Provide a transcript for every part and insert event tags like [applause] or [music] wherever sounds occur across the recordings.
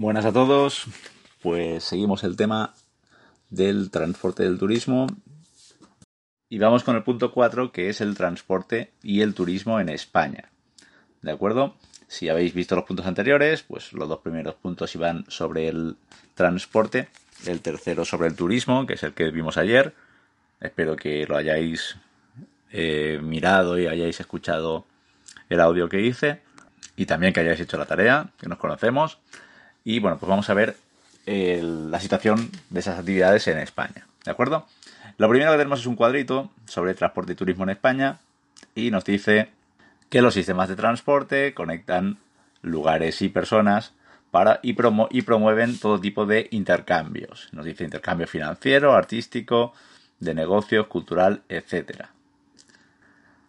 Buenas a todos. Pues seguimos el tema del transporte del turismo. Y vamos con el punto 4, que es el transporte y el turismo en España. ¿De acuerdo? Si habéis visto los puntos anteriores, pues los dos primeros puntos iban sobre el transporte, el tercero sobre el turismo, que es el que vimos ayer. Espero que lo hayáis eh, mirado y hayáis escuchado el audio que hice y también que hayáis hecho la tarea, que nos conocemos. Y bueno, pues vamos a ver la situación de esas actividades en España. ¿De acuerdo? Lo primero que tenemos es un cuadrito sobre transporte y turismo en España y nos dice que los sistemas de transporte conectan lugares y personas para, y, y promueven todo tipo de intercambios. Nos dice intercambio financiero, artístico, de negocios, cultural, etc.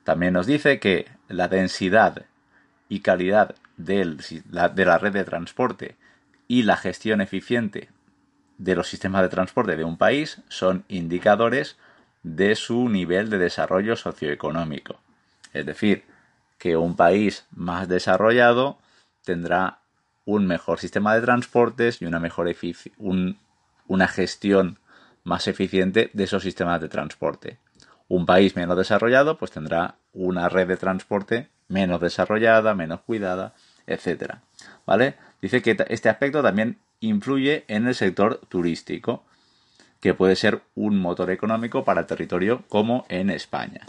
También nos dice que la densidad y calidad de la red de transporte y la gestión eficiente de los sistemas de transporte de un país son indicadores de su nivel de desarrollo socioeconómico. Es decir, que un país más desarrollado tendrá un mejor sistema de transportes y una mejor una gestión más eficiente de esos sistemas de transporte. Un país menos desarrollado pues tendrá una red de transporte menos desarrollada, menos cuidada, etcétera. ¿Vale? Dice que este aspecto también influye en el sector turístico, que puede ser un motor económico para territorio como en España.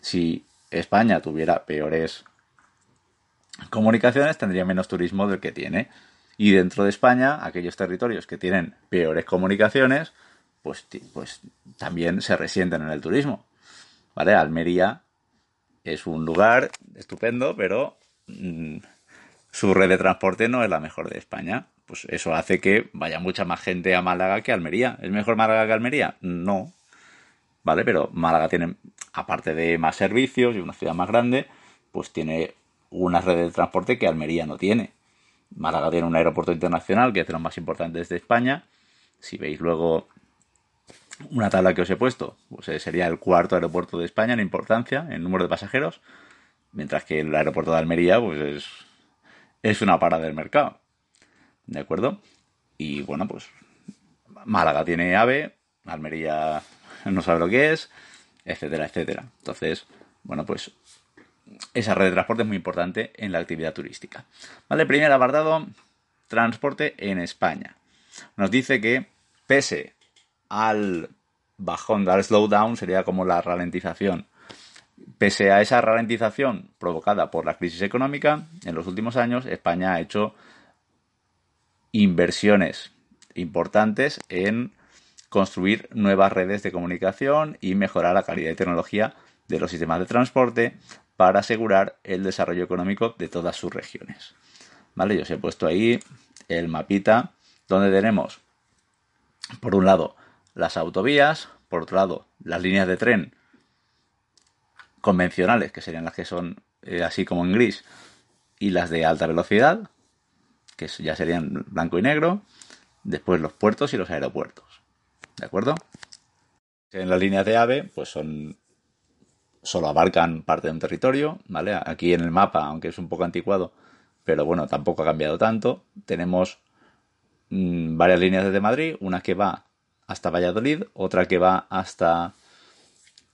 Si España tuviera peores comunicaciones, tendría menos turismo del que tiene. Y dentro de España, aquellos territorios que tienen peores comunicaciones, pues, pues también se resienten en el turismo. ¿Vale? Almería es un lugar estupendo, pero mm, su red de transporte no es la mejor de España. Pues eso hace que vaya mucha más gente a Málaga que a Almería. ¿Es mejor Málaga que Almería? No. ¿Vale? Pero Málaga tiene, aparte de más servicios y una ciudad más grande, pues tiene una red de transporte que Almería no tiene. Málaga tiene un aeropuerto internacional que es de los más importantes de España. Si veis luego una tabla que os he puesto, pues eh, sería el cuarto aeropuerto de España en importancia, en número de pasajeros, mientras que el aeropuerto de Almería, pues es es una parada del mercado. ¿De acuerdo? Y bueno, pues Málaga tiene AVE, Almería no sabe lo que es, etcétera, etcétera. Entonces, bueno, pues esa red de transporte es muy importante en la actividad turística. Vale, primer apartado, transporte en España. Nos dice que pese al bajón, al slowdown, sería como la ralentización Pese a esa ralentización provocada por la crisis económica, en los últimos años España ha hecho inversiones importantes en construir nuevas redes de comunicación y mejorar la calidad y tecnología de los sistemas de transporte para asegurar el desarrollo económico de todas sus regiones. ¿Vale? Yo os he puesto ahí el mapita donde tenemos, por un lado, las autovías, por otro lado, las líneas de tren convencionales, que serían las que son eh, así como en gris, y las de alta velocidad, que ya serían blanco y negro, después los puertos y los aeropuertos. ¿De acuerdo? En las líneas de AVE, pues son solo abarcan parte de un territorio, ¿vale? Aquí en el mapa, aunque es un poco anticuado, pero bueno, tampoco ha cambiado tanto. Tenemos mm, varias líneas desde Madrid, una que va hasta Valladolid, otra que va hasta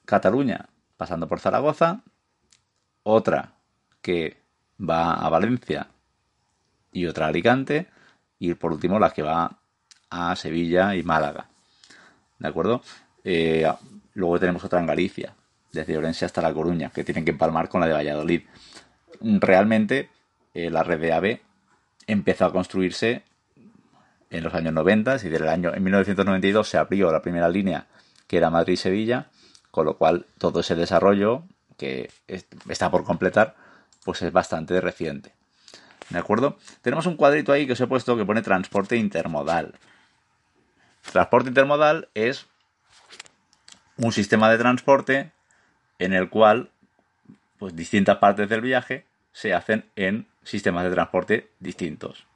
Cataluña pasando por Zaragoza, otra que va a Valencia y otra a Alicante, y por último la que va a Sevilla y Málaga. ¿De acuerdo? Eh, luego tenemos otra en Galicia, desde Orense hasta La Coruña, que tienen que empalmar con la de Valladolid. Realmente eh, la red de AVE empezó a construirse en los años 90, y del año en 1992 se abrió la primera línea que era Madrid-Sevilla con lo cual todo ese desarrollo que está por completar, pues es bastante reciente. ¿De acuerdo? Tenemos un cuadrito ahí que os he puesto que pone transporte intermodal. Transporte intermodal es un sistema de transporte en el cual pues distintas partes del viaje se hacen en sistemas de transporte distintos.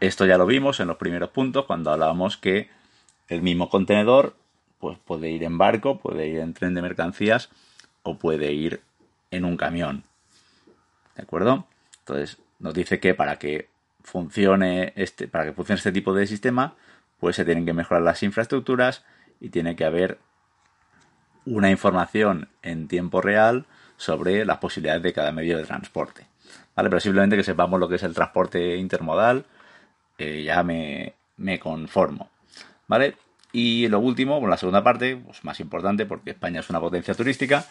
Esto ya lo vimos en los primeros puntos cuando hablábamos que el mismo contenedor pues puede ir en barco, puede ir en tren de mercancías o puede ir en un camión. ¿De acuerdo? Entonces, nos dice que para que funcione este, para que funcione este tipo de sistema, pues se tienen que mejorar las infraestructuras y tiene que haber una información en tiempo real sobre las posibilidades de cada medio de transporte. ¿Vale? Pero simplemente que sepamos lo que es el transporte intermodal, eh, ya me, me, conformo. ¿Vale? Y lo último, bueno, la segunda parte, pues más importante, porque España es una potencia turística,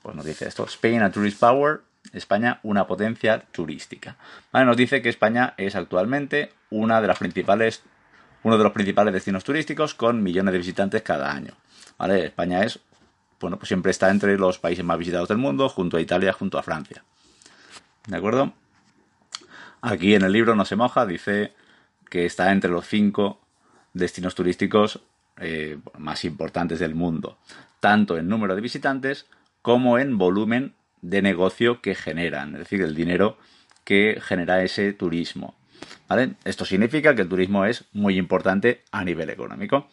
pues nos dice esto, Spain a Tourist Power, España una potencia turística. ¿Vale? Nos dice que España es actualmente una de las principales, uno de los principales destinos turísticos con millones de visitantes cada año. ¿Vale? España es bueno, pues siempre está entre los países más visitados del mundo, junto a Italia, junto a Francia. ¿De acuerdo? Aquí en el libro No se moja, dice que está entre los cinco destinos turísticos eh, más importantes del mundo, tanto en número de visitantes como en volumen de negocio que generan, es decir, el dinero que genera ese turismo. ¿Vale? Esto significa que el turismo es muy importante a nivel económico.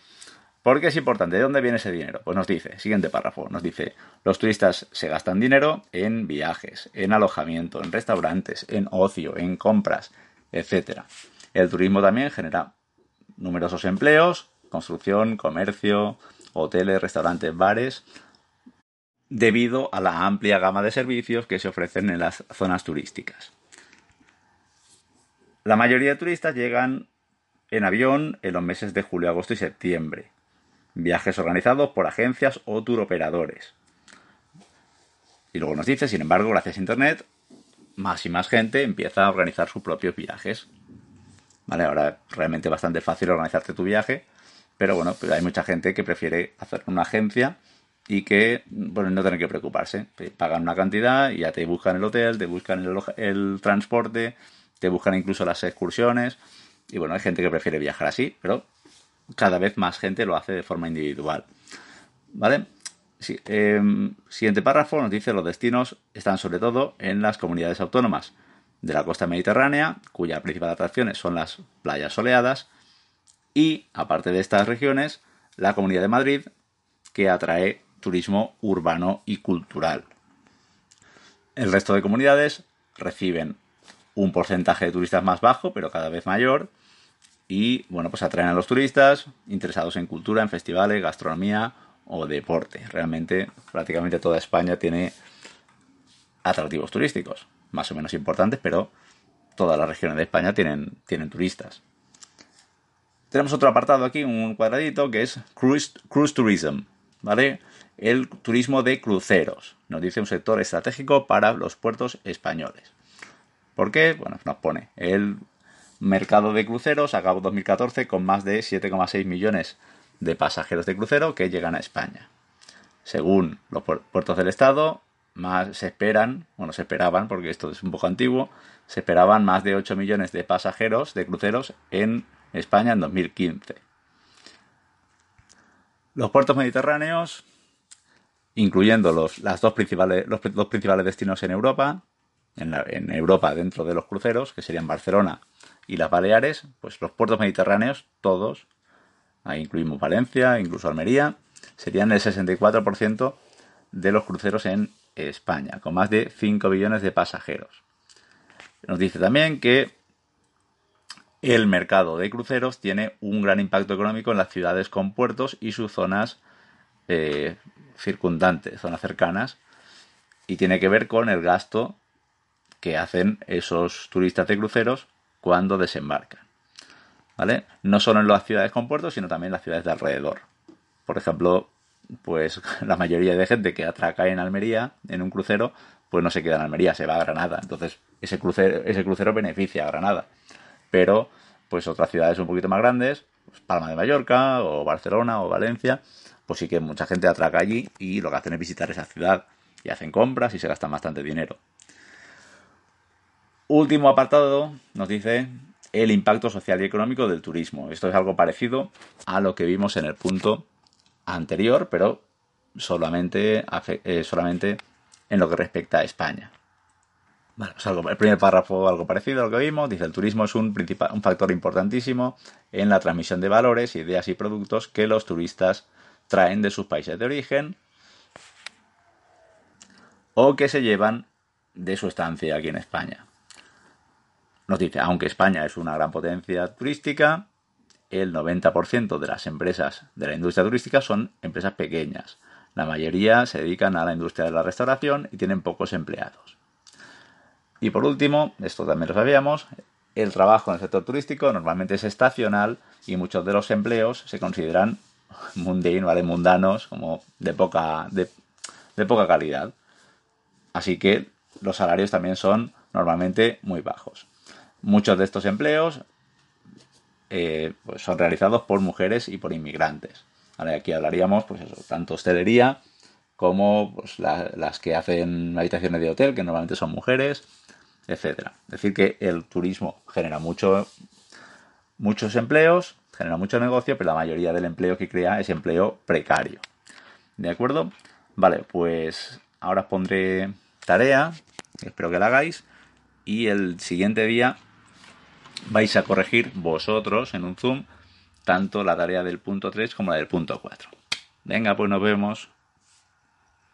¿Por qué es importante? ¿De dónde viene ese dinero? Pues nos dice, siguiente párrafo, nos dice, los turistas se gastan dinero en viajes, en alojamiento, en restaurantes, en ocio, en compras, etc. El turismo también genera numerosos empleos, construcción, comercio, hoteles, restaurantes, bares, debido a la amplia gama de servicios que se ofrecen en las zonas turísticas. La mayoría de turistas llegan en avión en los meses de julio, agosto y septiembre viajes organizados por agencias o turoperadores. Y luego nos dice, sin embargo, gracias a Internet, más y más gente empieza a organizar sus propios viajes. Vale, ahora es realmente bastante fácil organizarte tu viaje, pero bueno, pues hay mucha gente que prefiere hacer una agencia y que, bueno, no tener que preocuparse. Pagan una cantidad y ya te buscan el hotel, te buscan el, el transporte, te buscan incluso las excursiones. Y bueno, hay gente que prefiere viajar así, pero cada vez más gente lo hace de forma individual. ¿Vale? Em, siguiente párrafo nos dice los destinos están sobre todo en las comunidades autónomas de la costa mediterránea, cuya principal atracciones son las playas soleadas, y, aparte de estas regiones, la Comunidad de Madrid, que atrae turismo urbano y cultural. El resto de comunidades reciben un porcentaje de turistas más bajo, pero cada vez mayor, y bueno, pues atraen a los turistas interesados en cultura, en festivales, gastronomía o deporte. Realmente prácticamente toda España tiene atractivos turísticos, más o menos importantes, pero todas las regiones de España tienen, tienen turistas. Tenemos otro apartado aquí, un cuadradito, que es Cruise, cruise Tourism, ¿vale? El turismo de cruceros. Nos dice un sector estratégico para los puertos españoles. ¿Por qué? Bueno, nos pone el mercado de cruceros acabó 2014 con más de 7,6 millones de pasajeros de crucero que llegan a España. Según los puertos del Estado, más se esperan, bueno, se esperaban, porque esto es un poco antiguo, se esperaban más de 8 millones de pasajeros de cruceros en España en 2015. Los puertos mediterráneos, incluyendo los, las dos principales, los dos principales destinos en Europa, en, en Europa dentro de los cruceros, que serían Barcelona y las Baleares, pues los puertos mediterráneos, todos, ahí incluimos Valencia, incluso Almería, serían el 64% de los cruceros en España, con más de 5 billones de pasajeros. Nos dice también que el mercado de cruceros tiene un gran impacto económico en las ciudades con puertos y sus zonas eh, circundantes, zonas cercanas, y tiene que ver con el gasto que hacen esos turistas de cruceros cuando desembarcan. ¿Vale? No solo en las ciudades con puertos, sino también en las ciudades de alrededor. Por ejemplo, pues [laughs] la mayoría de gente que atraca en Almería, en un crucero, pues no se queda en Almería, se va a Granada. Entonces, ese crucero, ese crucero beneficia a Granada. Pero, pues otras ciudades un poquito más grandes, pues Palma de Mallorca, o Barcelona, o Valencia, pues sí que mucha gente atraca allí y lo que hacen es visitar esa ciudad y hacen compras y se gastan bastante dinero. Último apartado nos dice el impacto social y económico del turismo. Esto es algo parecido a lo que vimos en el punto anterior, pero solamente, eh, solamente en lo que respecta a España. el primer párrafo algo parecido a lo que vimos. Dice el turismo es un, un factor importantísimo en la transmisión de valores, ideas y productos que los turistas traen de sus países de origen o que se llevan de su estancia aquí en España. nos dice, aunque España es una gran potencia turística, el 90% de las empresas de la industria turística son empresas pequeñas. La mayoría se dedican a la industria de la restauración y tienen pocos empleados. Y por último, esto también lo sabíamos, el trabajo en el sector turístico normalmente es estacional y muchos de los empleos se consideran mundanos, como de poca, de, poca calidad. Así que los salarios también son normalmente muy bajos. Muchos de estos empleos eh, pues son realizados por mujeres y por inmigrantes. aquí hablaríamos, pues eso, tanto hostelería como pues, las que hacen habitaciones de hotel, que normalmente son mujeres, etcétera. Es decir, que el turismo genera mucho, muchos empleos, genera mucho negocio, pero la mayoría del empleo que crea es empleo precario. ¿De acuerdo? Vale, pues ahora os pondré tarea, espero que la hagáis, y el siguiente día vais a corregir vosotros en un Zoom tanto la tarea del punto 3 como la del punto 4. Venga, pues nos vemos.